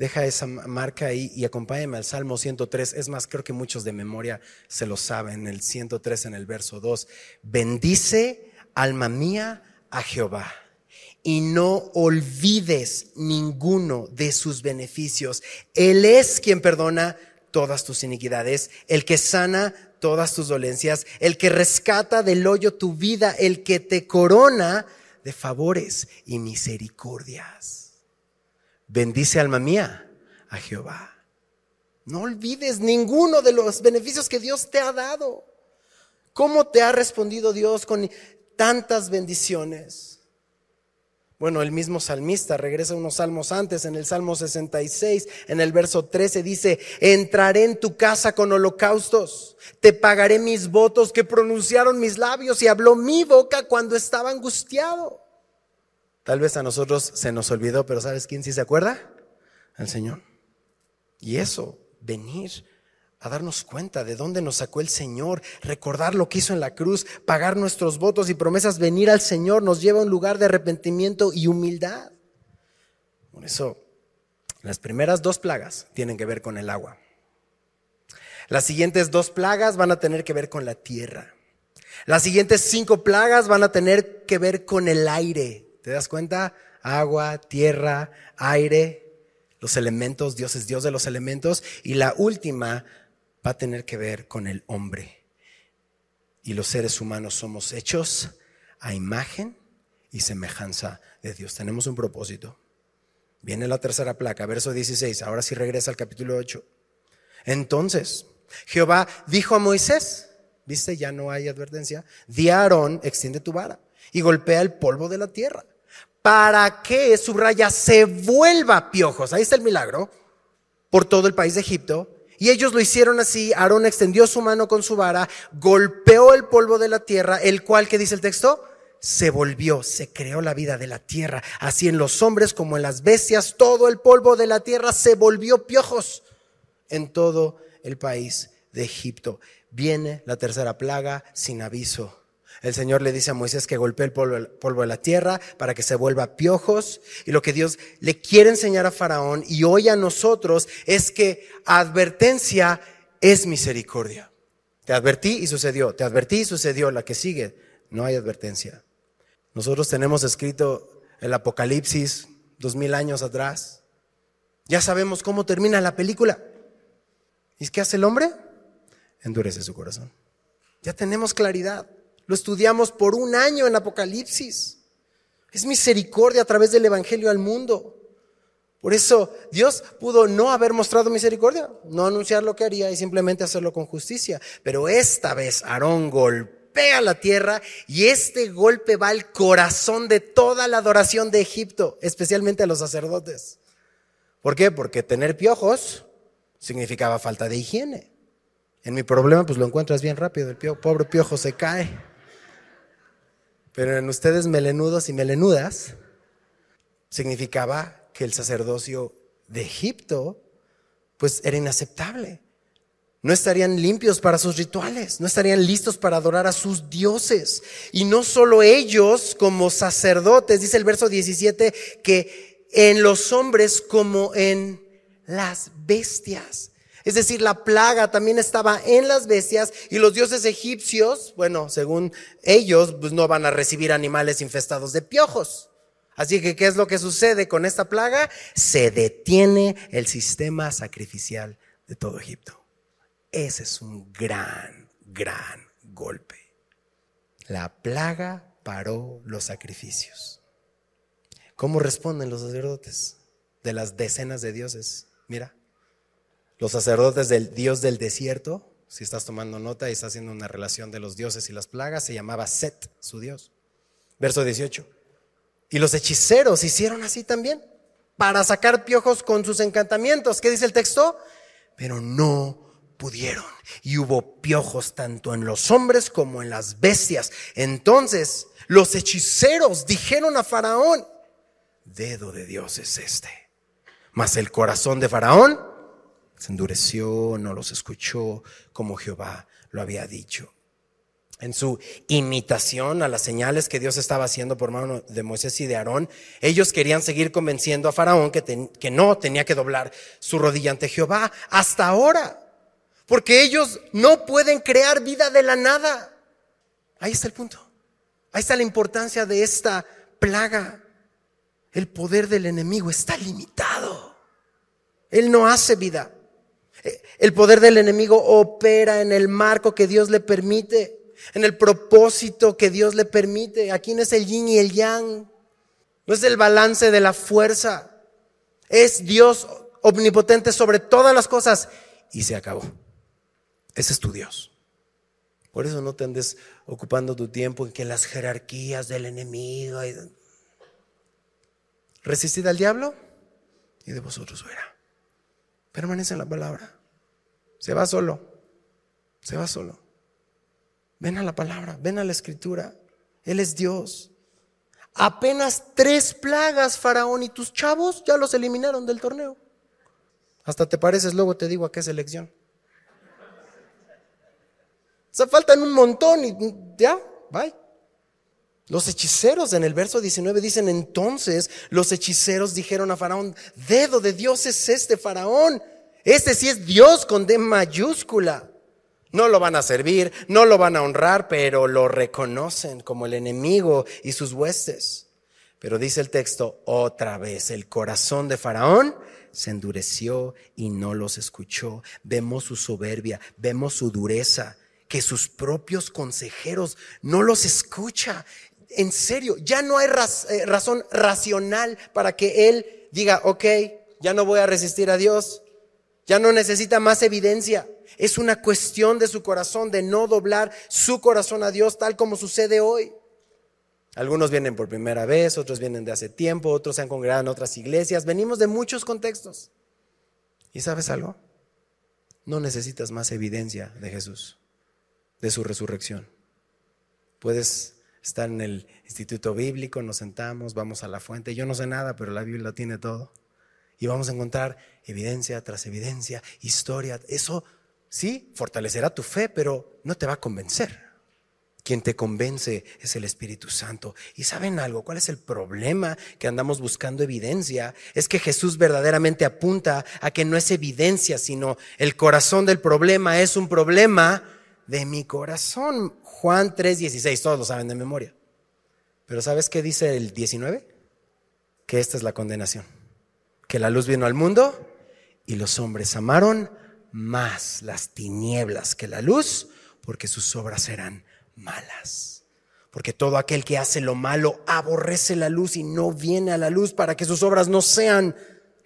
deja esa marca ahí y acompáñame al Salmo 103. Es más, creo que muchos de memoria se lo saben, el 103 en el verso 2. Bendice, alma mía, a Jehová y no olvides ninguno de sus beneficios. Él es quien perdona todas tus iniquidades, el que sana todas tus dolencias, el que rescata del hoyo tu vida, el que te corona de favores y misericordias. Bendice alma mía a Jehová. No olvides ninguno de los beneficios que Dios te ha dado. ¿Cómo te ha respondido Dios con tantas bendiciones? Bueno, el mismo salmista regresa unos salmos antes, en el Salmo 66, en el verso 13 dice, entraré en tu casa con holocaustos, te pagaré mis votos que pronunciaron mis labios y habló mi boca cuando estaba angustiado. Tal vez a nosotros se nos olvidó, pero ¿sabes quién sí se acuerda? El Señor. Y eso, venir a darnos cuenta de dónde nos sacó el Señor, recordar lo que hizo en la cruz, pagar nuestros votos y promesas, venir al Señor nos lleva a un lugar de arrepentimiento y humildad. Por eso, las primeras dos plagas tienen que ver con el agua. Las siguientes dos plagas van a tener que ver con la tierra. Las siguientes cinco plagas van a tener que ver con el aire. ¿Te das cuenta? Agua, tierra, aire, los elementos, Dios es Dios de los elementos. Y la última va a tener que ver con el hombre. Y los seres humanos somos hechos a imagen y semejanza de Dios. Tenemos un propósito. Viene la tercera placa, verso 16. Ahora sí regresa al capítulo 8. Entonces, Jehová dijo a Moisés, viste, ya no hay advertencia, di a Aarón, extiende tu vara y golpea el polvo de la tierra para que, subraya, se vuelva piojos. Ahí está el milagro por todo el país de Egipto y ellos lo hicieron así. Aarón extendió su mano con su vara, golpeó el polvo de la tierra, el cual, ¿qué dice el texto? Se volvió, se creó la vida de la tierra. Así en los hombres como en las bestias, todo el polvo de la tierra se volvió piojos en todo el país de Egipto. Viene la tercera plaga sin aviso. El Señor le dice a Moisés que golpee el polvo, de la tierra para que se vuelva piojos. Y lo que Dios le quiere enseñar a Faraón y hoy a nosotros es que advertencia es misericordia. Te advertí y sucedió. Te advertí y sucedió. La que sigue, no hay advertencia. Nosotros tenemos escrito el Apocalipsis dos mil años atrás. Ya sabemos cómo termina la película. ¿Y qué hace el hombre? Endurece su corazón. Ya tenemos claridad. Lo estudiamos por un año en Apocalipsis. Es misericordia a través del Evangelio al mundo. Por eso Dios pudo no haber mostrado misericordia, no anunciar lo que haría y simplemente hacerlo con justicia. Pero esta vez Aarón golpea la tierra y este golpe va al corazón de toda la adoración de Egipto, especialmente a los sacerdotes. ¿Por qué? Porque tener piojos significaba falta de higiene. En mi problema pues lo encuentras bien rápido, el pobre piojo se cae. Pero en ustedes melenudos y melenudas significaba que el sacerdocio de Egipto pues era inaceptable. No estarían limpios para sus rituales, no estarían listos para adorar a sus dioses. Y no solo ellos como sacerdotes, dice el verso 17, que en los hombres como en las bestias. Es decir, la plaga también estaba en las bestias y los dioses egipcios, bueno, según ellos, pues no van a recibir animales infestados de piojos. Así que, ¿qué es lo que sucede con esta plaga? Se detiene el sistema sacrificial de todo Egipto. Ese es un gran, gran golpe. La plaga paró los sacrificios. ¿Cómo responden los sacerdotes de las decenas de dioses? Mira, los sacerdotes del dios del desierto, si estás tomando nota y estás haciendo una relación de los dioses y las plagas, se llamaba Set, su dios. Verso 18. Y los hechiceros hicieron así también, para sacar piojos con sus encantamientos. ¿Qué dice el texto? Pero no pudieron. Y hubo piojos tanto en los hombres como en las bestias. Entonces los hechiceros dijeron a Faraón, dedo de Dios es este Mas el corazón de Faraón se endureció, no los escuchó como Jehová lo había dicho. En su imitación a las señales que Dios estaba haciendo por mano de Moisés y de Aarón, ellos querían seguir convenciendo a Faraón que, que no tenía que doblar su rodilla ante Jehová hasta ahora. Porque ellos no pueden crear vida de la nada. Ahí está el punto. Ahí está la importancia de esta plaga. El poder del enemigo está limitado. Él no hace vida. El poder del enemigo opera en el marco que Dios le permite, en el propósito que Dios le permite. Aquí no es el yin y el yang, no es el balance de la fuerza. Es Dios omnipotente sobre todas las cosas y se acabó. Ese es tu Dios. Por eso no te andes ocupando tu tiempo en que las jerarquías del enemigo. Resistid al diablo y de vosotros huirá. Permanece en la palabra. Se va solo. Se va solo. Ven a la palabra, ven a la escritura. Él es Dios. Apenas tres plagas, Faraón, y tus chavos ya los eliminaron del torneo. Hasta te pareces, luego te digo a qué selección. O sea, faltan un montón y ya, bye. Los hechiceros en el verso 19 dicen, entonces los hechiceros dijeron a Faraón, dedo de Dios es este Faraón. Este sí es Dios con D mayúscula. No lo van a servir, no lo van a honrar, pero lo reconocen como el enemigo y sus huestes. Pero dice el texto, otra vez, el corazón de Faraón se endureció y no los escuchó. Vemos su soberbia, vemos su dureza, que sus propios consejeros no los escucha en serio, ya no hay eh, razón racional para que él diga, ok, ya no voy a resistir a Dios, ya no necesita más evidencia. Es una cuestión de su corazón, de no doblar su corazón a Dios tal como sucede hoy. Algunos vienen por primera vez, otros vienen de hace tiempo, otros se han congregado en otras iglesias. Venimos de muchos contextos. ¿Y sabes algo? No necesitas más evidencia de Jesús, de su resurrección. Puedes estar en el instituto bíblico, nos sentamos, vamos a la fuente. Yo no sé nada, pero la Biblia tiene todo. Y vamos a encontrar evidencia tras evidencia, historia. Eso sí, fortalecerá tu fe, pero no te va a convencer. Quien te convence es el Espíritu Santo. ¿Y saben algo? ¿Cuál es el problema que andamos buscando evidencia? Es que Jesús verdaderamente apunta a que no es evidencia, sino el corazón del problema es un problema de mi corazón. Juan 3:16, todos lo saben de memoria. Pero ¿sabes qué dice el 19? Que esta es la condenación. Que la luz vino al mundo y los hombres amaron más las tinieblas que la luz porque sus obras eran malas. Porque todo aquel que hace lo malo aborrece la luz y no viene a la luz para que sus obras no sean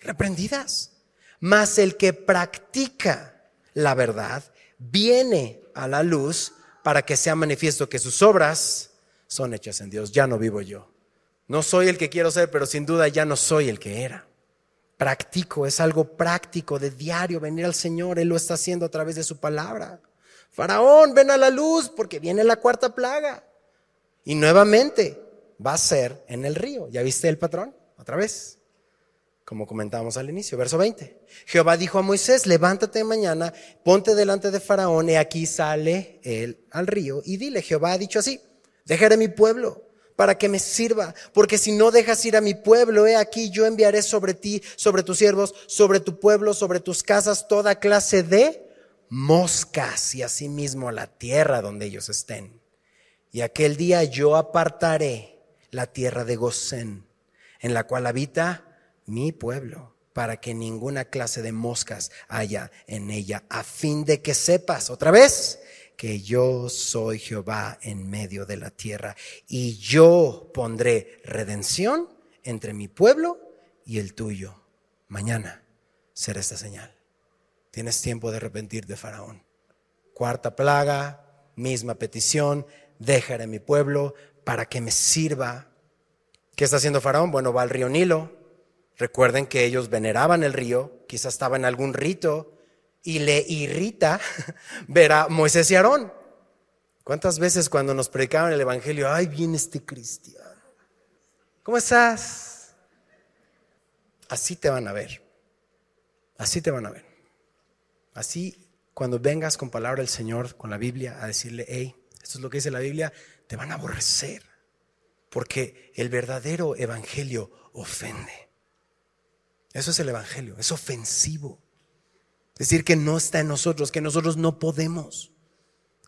reprendidas. Mas el que practica la verdad viene a la luz para que sea manifiesto que sus obras son hechas en Dios. Ya no vivo yo. No soy el que quiero ser, pero sin duda ya no soy el que era. Practico, es algo práctico de diario venir al Señor. Él lo está haciendo a través de su palabra. Faraón, ven a la luz porque viene la cuarta plaga. Y nuevamente va a ser en el río. ¿Ya viste el patrón? Otra vez como comentábamos al inicio, verso 20. Jehová dijo a Moisés, levántate mañana, ponte delante de Faraón, y aquí sale él al río, y dile, Jehová ha dicho así, dejaré mi pueblo para que me sirva, porque si no dejas ir a mi pueblo, he aquí yo enviaré sobre ti, sobre tus siervos, sobre tu pueblo, sobre tus casas, toda clase de moscas, y asimismo la tierra donde ellos estén. Y aquel día yo apartaré la tierra de Gosén, en la cual habita mi pueblo, para que ninguna clase de moscas haya en ella, a fin de que sepas otra vez que yo soy Jehová en medio de la tierra y yo pondré redención entre mi pueblo y el tuyo. Mañana será esta señal. Tienes tiempo de arrepentir Faraón. Cuarta plaga, misma petición, dejaré mi pueblo para que me sirva. ¿Qué está haciendo Faraón? Bueno, va al río Nilo, Recuerden que ellos veneraban el río, quizás estaba en algún rito, y le irrita ver a Moisés y Aarón. ¿Cuántas veces cuando nos predicaban el Evangelio, ay, viene este cristiano? ¿Cómo estás? Así te van a ver. Así te van a ver. Así, cuando vengas con palabra del Señor, con la Biblia, a decirle, hey, esto es lo que dice la Biblia, te van a aborrecer. Porque el verdadero evangelio ofende. Eso es el evangelio, es ofensivo. Decir, que no está en nosotros, que nosotros no podemos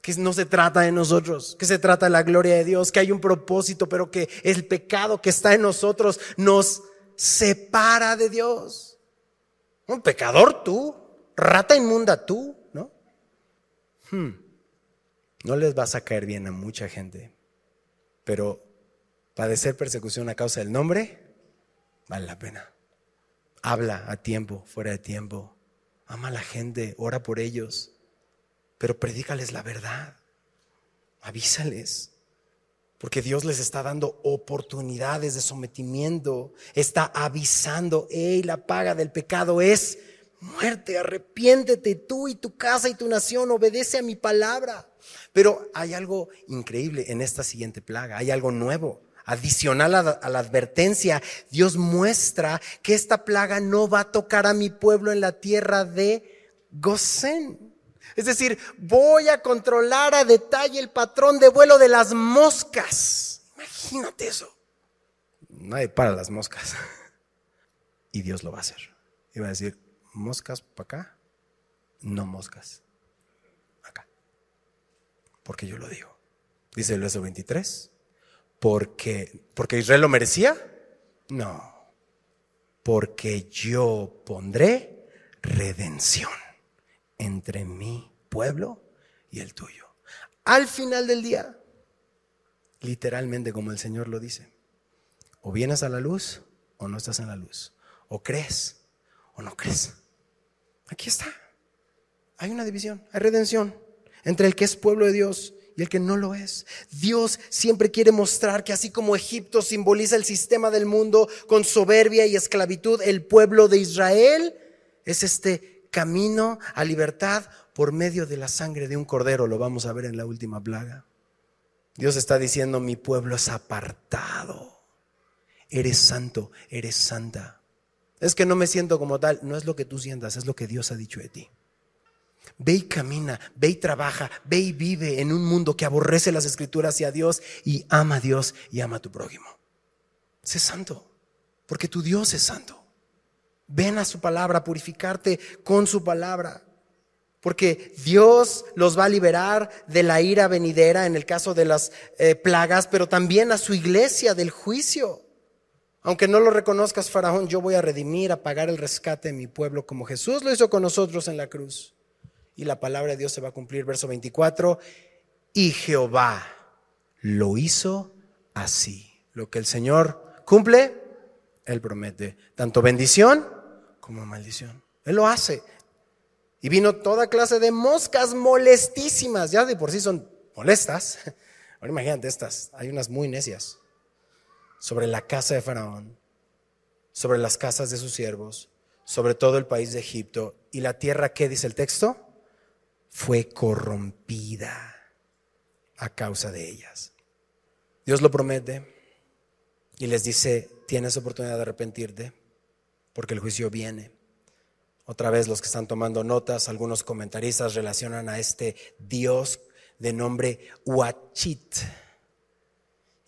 que no se trata de nosotros, que se trata de la gloria de Dios, que hay un propósito, pero que el pecado que está en nosotros nos separa de Dios. Un pecador tú, rata inmunda tú, ¿no? Hmm. No les vas a caer bien a mucha gente, pero padecer persecución a causa del nombre vale la pena. Habla a tiempo, fuera de tiempo. Ama a la gente, ora por ellos pero predícales la verdad. Avísales. Porque Dios les está dando oportunidades de sometimiento. Está avisando, hey, la paga del pecado es muerte. Arrepiéntete tú y tu casa y tu nación. Obedece a mi palabra. Pero hay algo increíble en esta siguiente plaga. Hay algo nuevo. Adicional a, la advertencia, Dios muestra que esta plaga no va a tocar a mi pueblo en la tierra de Gosén. Es decir, voy a controlar a detalle el patrón de vuelo de las moscas. Imagínate eso. Nadie para las moscas. Y Dios lo va a hacer. Y va a decir, moscas para acá, no moscas. Acá. Porque yo lo digo. Dice el verso 23. Porque, porque Israel lo merecía. No. Porque yo pondré redención entre mi pueblo y el tuyo. Al final del día, literalmente como el Señor lo dice, o vienes a la luz o no estás en la luz, o crees o no crees. Aquí está. Hay una división, hay redención entre el que es pueblo de Dios y el que no lo es. Dios siempre quiere mostrar que así como Egipto simboliza el sistema del mundo con soberbia y esclavitud, el pueblo de Israel es este camino a libertad por medio de la sangre de un cordero, lo vamos a ver en la última plaga. Dios está diciendo, mi pueblo es apartado. Eres santo, eres santa. Es que no me siento como tal, no es lo que tú sientas, es lo que Dios ha dicho de ti. Ve y camina, ve y trabaja, ve y vive en un mundo que aborrece las escrituras y a Dios y ama a Dios y ama a tu prójimo. Sé santo, porque tu Dios es santo. Ven a su palabra, purificarte con su palabra. Porque Dios los va a liberar de la ira venidera en el caso de las eh, plagas, pero también a su iglesia del juicio. Aunque no lo reconozcas, Faraón, yo voy a redimir, a pagar el rescate de mi pueblo como Jesús lo hizo con nosotros en la cruz. Y la palabra de Dios se va a cumplir, verso 24. Y Jehová lo hizo así. Lo que el Señor cumple, Él promete. Tanto bendición como maldición. Él lo hace. Y vino toda clase de moscas molestísimas, ya de por sí son molestas. Ahora imagínate estas, hay unas muy necias, sobre la casa de Faraón, sobre las casas de sus siervos, sobre todo el país de Egipto. Y la tierra, ¿qué dice el texto? Fue corrompida a causa de ellas. Dios lo promete y les dice, tienes oportunidad de arrepentirte porque el juicio viene. Otra vez los que están tomando notas, algunos comentaristas relacionan a este Dios de nombre Huachit.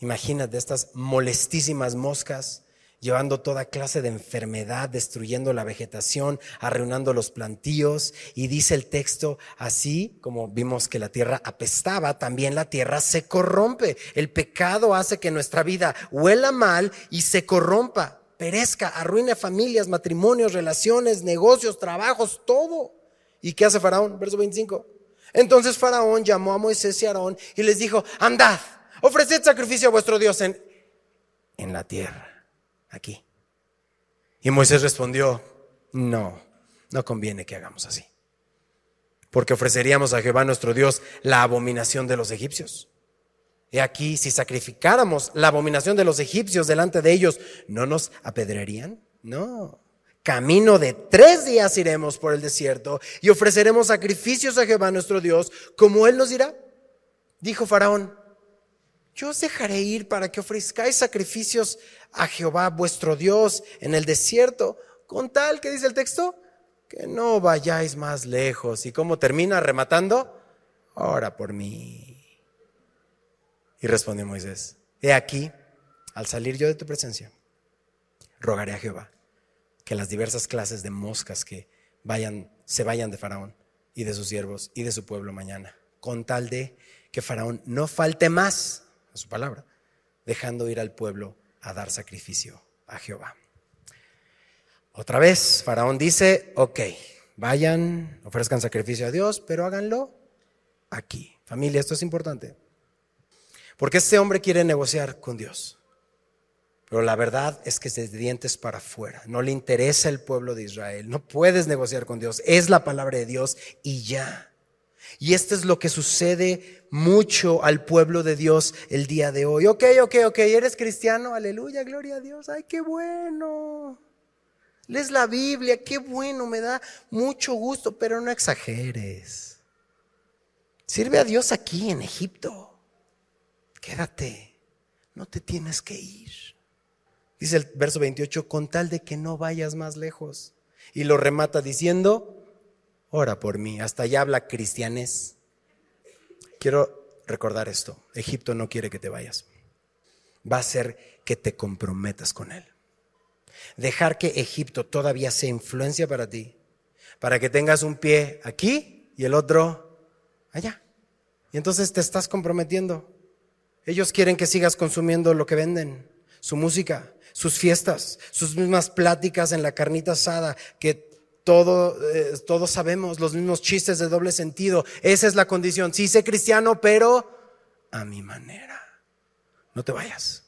Imagínate estas molestísimas moscas llevando toda clase de enfermedad, destruyendo la vegetación, arruinando los plantíos. Y dice el texto, así como vimos que la tierra apestaba, también la tierra se corrompe. El pecado hace que nuestra vida huela mal y se corrompa perezca, arruine familias, matrimonios, relaciones, negocios, trabajos, todo. ¿Y qué hace Faraón? Verso 25. Entonces Faraón llamó a Moisés y Aarón y les dijo, andad, ofreced sacrificio a vuestro Dios en, en la tierra, aquí. Y Moisés respondió, no, no conviene que hagamos así, porque ofreceríamos a Jehová nuestro Dios la abominación de los egipcios. He aquí, si sacrificáramos la abominación de los egipcios delante de ellos, ¿no nos apedrearían? No. Camino de tres días iremos por el desierto y ofreceremos sacrificios a Jehová nuestro Dios, como Él nos dirá. Dijo Faraón, yo os dejaré ir para que ofrezcáis sacrificios a Jehová vuestro Dios en el desierto, con tal, que dice el texto? que no vayáis más lejos. ¿Y cómo termina rematando? Ora por mí. Y respondió Moisés, he aquí, al salir yo de tu presencia, rogaré a Jehová que las diversas clases de moscas que vayan, se vayan de Faraón y de sus siervos y de su pueblo mañana, con tal de que Faraón no falte más su palabra, dejando ir al pueblo a dar sacrificio a Jehová. Otra vez, Faraón dice, ok, vayan, ofrezcan sacrificio a Dios, pero háganlo aquí. Familia, esto es importante. Porque este hombre quiere negociar con Dios. Pero la verdad es que es de dientes para afuera. No le interesa el pueblo de Israel. No puedes negociar con Dios. Es la palabra de Dios y ya. Y esto es lo que sucede mucho al pueblo de Dios el día de hoy. Ok, ok, ok, eres cristiano. Aleluya, gloria a Dios. Ay, qué bueno. Lees la Biblia, qué bueno, me da mucho gusto, pero no exageres. Sirve a Dios aquí en Egipto. Quédate, no te tienes que ir. Dice el verso 28, con tal de que no vayas más lejos. Y lo remata diciendo, ora por mí. Hasta allá habla cristianes. Quiero recordar esto. Egipto no quiere que te vayas. Va a ser que te comprometas con él. Dejar que Egipto todavía sea influencia para ti, para que tengas un pie aquí y el otro allá. Y entonces te estás comprometiendo. Ellos quieren que sigas consumiendo lo que venden, su música, sus fiestas, sus mismas pláticas en la carnita asada, que todo, eh, todos sabemos, los mismos chistes de doble sentido. Esa es la condición. Sí, sé cristiano, pero a mi manera. No te vayas.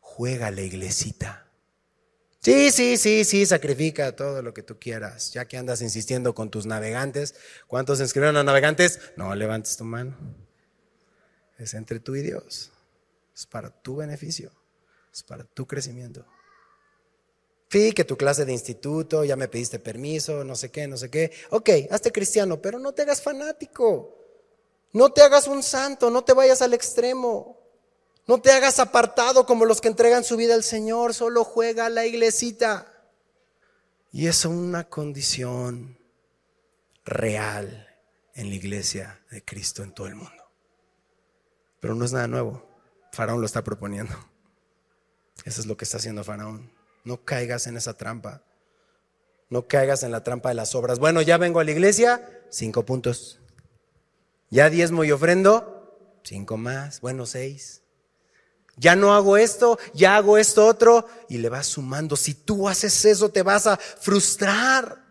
Juega la iglesita. Sí, sí, sí, sí, sacrifica todo lo que tú quieras. Ya que andas insistiendo con tus navegantes. ¿Cuántos se inscribieron a navegantes? No levantes tu mano. Es entre tú y Dios. Es para tu beneficio. Es para tu crecimiento. Sí, que tu clase de instituto, ya me pediste permiso, no sé qué, no sé qué. Ok, hazte cristiano, pero no te hagas fanático. No te hagas un santo, no te vayas al extremo. No te hagas apartado como los que entregan su vida al Señor, solo juega a la iglesita. Y es una condición real en la iglesia de Cristo en todo el mundo. Pero no es nada nuevo. Faraón lo está proponiendo. Eso es lo que está haciendo Faraón. No caigas en esa trampa. No caigas en la trampa de las obras. Bueno, ya vengo a la iglesia, cinco puntos. Ya diezmo y ofrendo, cinco más. Bueno, seis. Ya no hago esto, ya hago esto otro y le vas sumando. Si tú haces eso te vas a frustrar.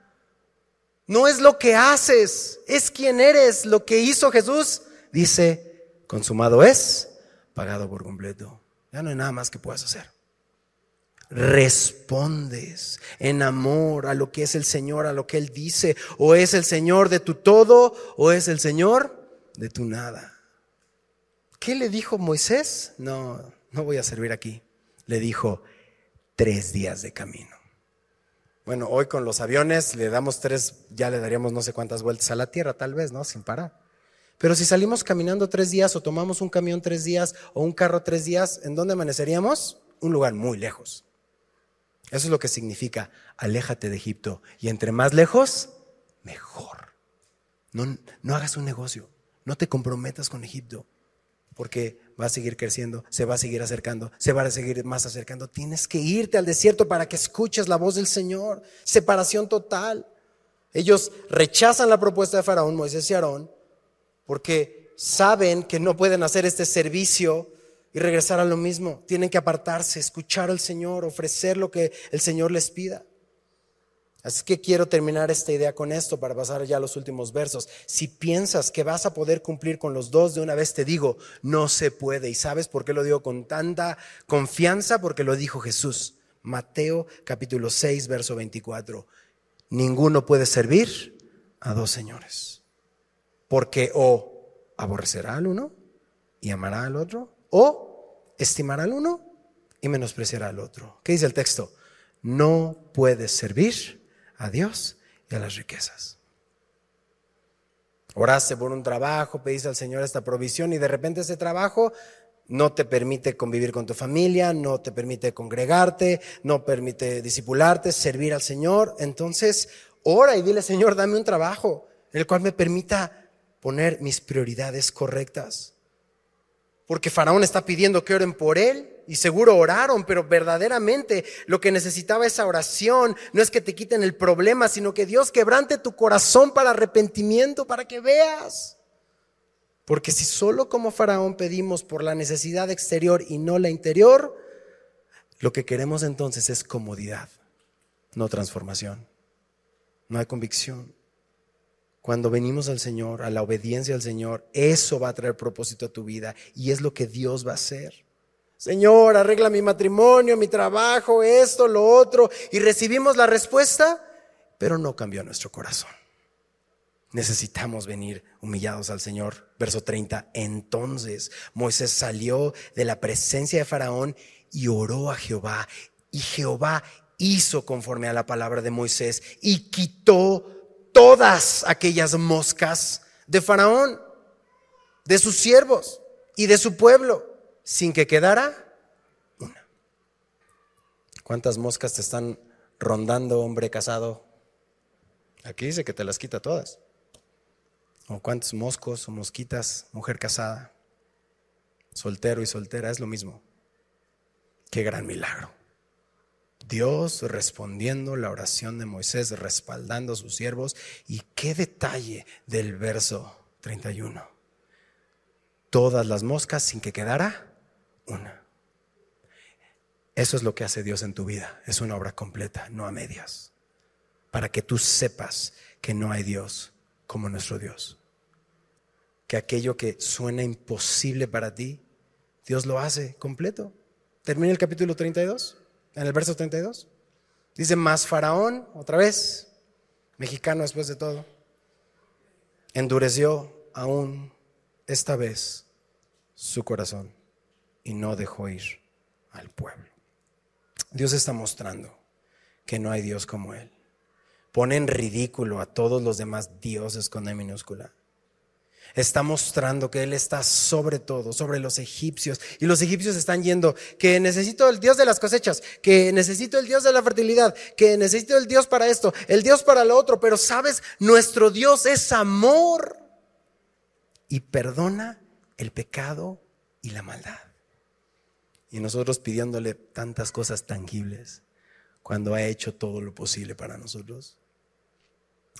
No es lo que haces, es quien eres. Lo que hizo Jesús dice, consumado es, pagado por completo. Ya no hay nada más que puedas hacer. Respondes en amor a lo que es el Señor, a lo que Él dice. O es el Señor de tu todo o es el Señor de tu nada. ¿Qué le dijo Moisés? No, no voy a servir aquí. Le dijo, tres días de camino. Bueno, hoy con los aviones le damos tres, ya le daríamos no sé cuántas vueltas a la tierra, tal vez, ¿no? Sin parar. Pero si salimos caminando tres días o tomamos un camión tres días o un carro tres días, ¿en dónde amaneceríamos? Un lugar muy lejos. Eso es lo que significa, aléjate de Egipto. Y entre más lejos, mejor. No, no hagas un negocio, no te comprometas con Egipto porque va a seguir creciendo, se va a seguir acercando, se va a seguir más acercando. Tienes que irte al desierto para que escuches la voz del Señor. Separación total. Ellos rechazan la propuesta de Faraón, Moisés y Aarón, porque saben que no pueden hacer este servicio y regresar a lo mismo. Tienen que apartarse, escuchar al Señor, ofrecer lo que el Señor les pida. Así que quiero terminar esta idea con esto para pasar ya a los últimos versos. Si piensas que vas a poder cumplir con los dos de una vez, te digo, no se puede. ¿Y sabes por qué lo digo con tanta confianza? Porque lo dijo Jesús. Mateo capítulo 6, verso 24. Ninguno puede servir a dos señores. Porque o aborrecerá al uno y amará al otro, o estimará al uno y menospreciará al otro. ¿Qué dice el texto? No puedes servir a Dios y a las riquezas. Oraste por un trabajo, pediste al Señor esta provisión y de repente ese trabajo no te permite convivir con tu familia, no te permite congregarte, no permite disipularte, servir al Señor. Entonces, Ora y dile, Señor, dame un trabajo en el cual me permita poner mis prioridades correctas. Porque Faraón está pidiendo que oren por él y seguro oraron, pero verdaderamente lo que necesitaba esa oración no es que te quiten el problema, sino que Dios quebrante tu corazón para arrepentimiento, para que veas. Porque si solo como Faraón pedimos por la necesidad exterior y no la interior, lo que queremos entonces es comodidad, no transformación, no hay convicción. Cuando venimos al Señor, a la obediencia al Señor, eso va a traer propósito a tu vida y es lo que Dios va a hacer. Señor, arregla mi matrimonio, mi trabajo, esto, lo otro, y recibimos la respuesta, pero no cambió nuestro corazón. Necesitamos venir humillados al Señor. Verso 30. Entonces Moisés salió de la presencia de Faraón y oró a Jehová. Y Jehová hizo conforme a la palabra de Moisés y quitó todas aquellas moscas de Faraón, de sus siervos y de su pueblo, sin que quedara una. ¿Cuántas moscas te están rondando, hombre casado? Aquí dice que te las quita todas. ¿O cuántos moscos o mosquitas, mujer casada, soltero y soltera? Es lo mismo. Qué gran milagro. Dios respondiendo la oración de Moisés, respaldando a sus siervos. Y qué detalle del verso 31. Todas las moscas sin que quedara una. Eso es lo que hace Dios en tu vida. Es una obra completa, no a medias. Para que tú sepas que no hay Dios como nuestro Dios. Que aquello que suena imposible para ti, Dios lo hace completo. Termina el capítulo 32 en el verso 32. Dice, más Faraón, otra vez, mexicano después de todo, endureció aún esta vez su corazón y no dejó ir al pueblo. Dios está mostrando que no hay Dios como Él. Pone en ridículo a todos los demás dioses con E minúscula está mostrando que Él está sobre todo, sobre los egipcios. Y los egipcios están yendo, que necesito el Dios de las cosechas, que necesito el Dios de la fertilidad, que necesito el Dios para esto, el Dios para lo otro. Pero sabes, nuestro Dios es amor y perdona el pecado y la maldad. Y nosotros pidiéndole tantas cosas tangibles cuando ha hecho todo lo posible para nosotros.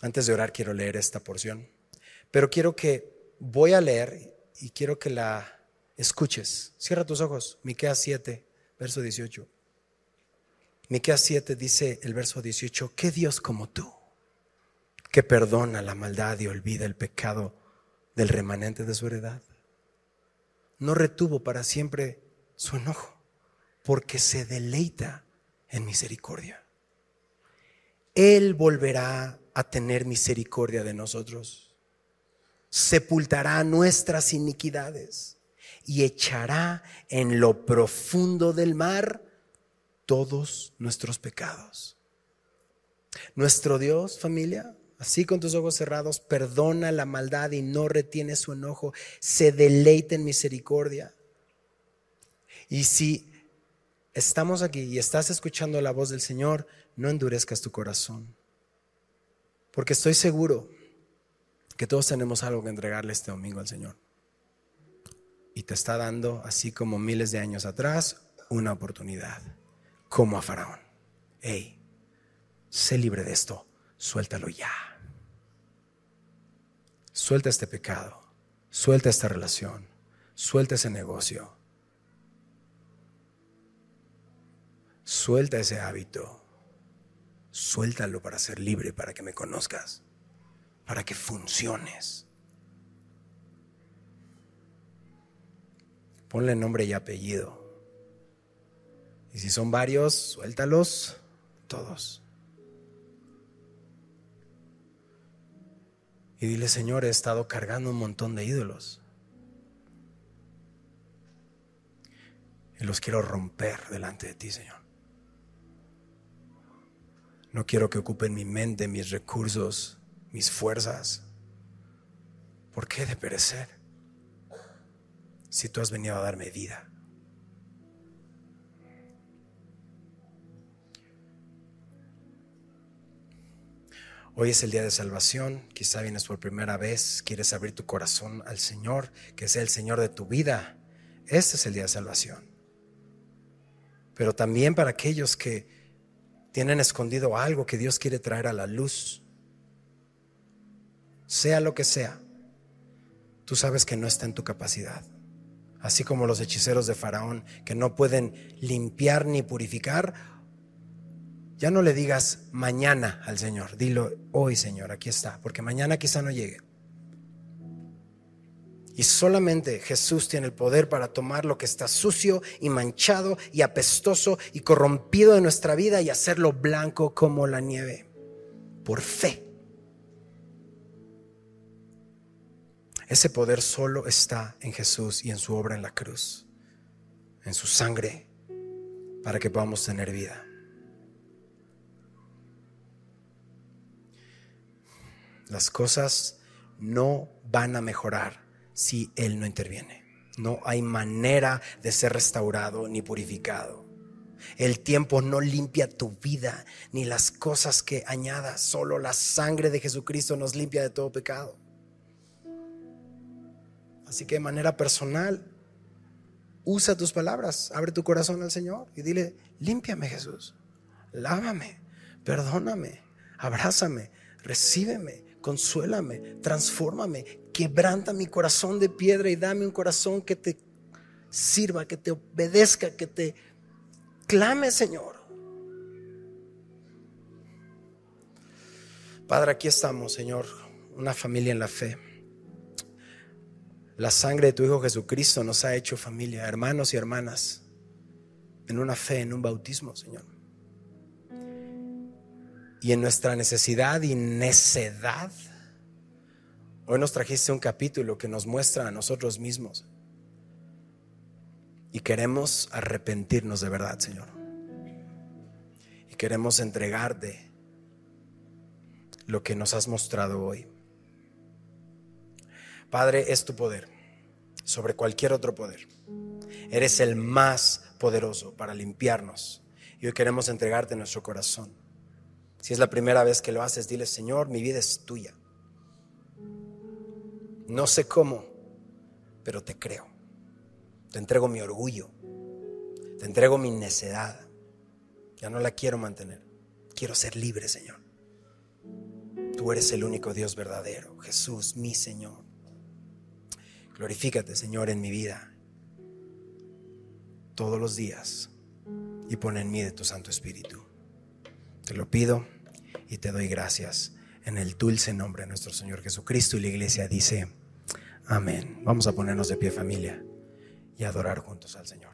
Antes de orar quiero leer esta porción, pero quiero que voy a leer y quiero que la escuches. Cierra tus ojos. Miqueas 7, verso 18. Miqueas 7 dice el verso 18, ¿qué Dios como tú? Que perdona la maldad y olvida el pecado del remanente de su heredad. No retuvo para siempre su enojo, porque se deleita en misericordia. Él volverá a tener misericordia de nosotros sepultará nuestras iniquidades y echará en lo profundo del mar todos nuestros pecados. Nuestro Dios, familia, así con tus ojos cerrados, perdona la maldad y no retiene su enojo, se deleita en misericordia. Y si estamos aquí y estás escuchando la voz del Señor, no endurezcas tu corazón, porque estoy seguro que todos tenemos algo que entregarle este domingo al Señor. Y te está dando, así como miles de años atrás, una oportunidad, como a Faraón. Hey, sé libre de esto, suéltalo ya. Suelta este pecado, suelta esta relación, suelta ese negocio, suelta ese hábito, suéltalo para ser libre, para que me conozcas para que funciones. Ponle nombre y apellido. Y si son varios, suéltalos todos. Y dile, Señor, he estado cargando un montón de ídolos. Y los quiero romper delante de ti, Señor. No quiero que ocupen mi mente, mis recursos, mis fuerzas. ¿Por qué de perecer? Si tú has venido a darme vida. Hoy es el día de salvación, quizá vienes por primera vez, quieres abrir tu corazón al Señor, que sea el Señor de tu vida. Este es el día de salvación. Pero también para aquellos que tienen escondido algo que Dios quiere traer a la luz, sea lo que sea, tú sabes que no está en tu capacidad. Así como los hechiceros de Faraón que no pueden limpiar ni purificar, ya no le digas mañana al Señor, dilo hoy Señor, aquí está, porque mañana quizá no llegue. Y solamente Jesús tiene el poder para tomar lo que está sucio y manchado y apestoso y corrompido de nuestra vida y hacerlo blanco como la nieve, por fe. Ese poder solo está en Jesús y en su obra en la cruz, en su sangre, para que podamos tener vida. Las cosas no van a mejorar si Él no interviene. No hay manera de ser restaurado ni purificado. El tiempo no limpia tu vida ni las cosas que añadas. Solo la sangre de Jesucristo nos limpia de todo pecado. Así que de manera personal, usa tus palabras, abre tu corazón al Señor y dile, límpiame Jesús, lávame, perdóname, abrázame, recíbeme, consuélame, transfórmame, quebranta mi corazón de piedra y dame un corazón que te sirva, que te obedezca, que te clame, Señor. Padre, aquí estamos, Señor, una familia en la fe. La sangre de tu Hijo Jesucristo nos ha hecho familia, hermanos y hermanas, en una fe, en un bautismo, Señor y en nuestra necesidad y necedad. Hoy nos trajiste un capítulo que nos muestra a nosotros mismos. Y queremos arrepentirnos de verdad, Señor. Y queremos entregarte lo que nos has mostrado hoy. Padre, es tu poder sobre cualquier otro poder. Eres el más poderoso para limpiarnos. Y hoy queremos entregarte nuestro corazón. Si es la primera vez que lo haces, dile, Señor, mi vida es tuya. No sé cómo, pero te creo. Te entrego mi orgullo. Te entrego mi necedad. Ya no la quiero mantener. Quiero ser libre, Señor. Tú eres el único Dios verdadero. Jesús, mi Señor. Glorifícate, Señor, en mi vida. Todos los días. Y pon en mí de tu Santo Espíritu. Te lo pido y te doy gracias en el dulce nombre de nuestro Señor Jesucristo. Y la iglesia dice, amén. Vamos a ponernos de pie familia y adorar juntos al Señor.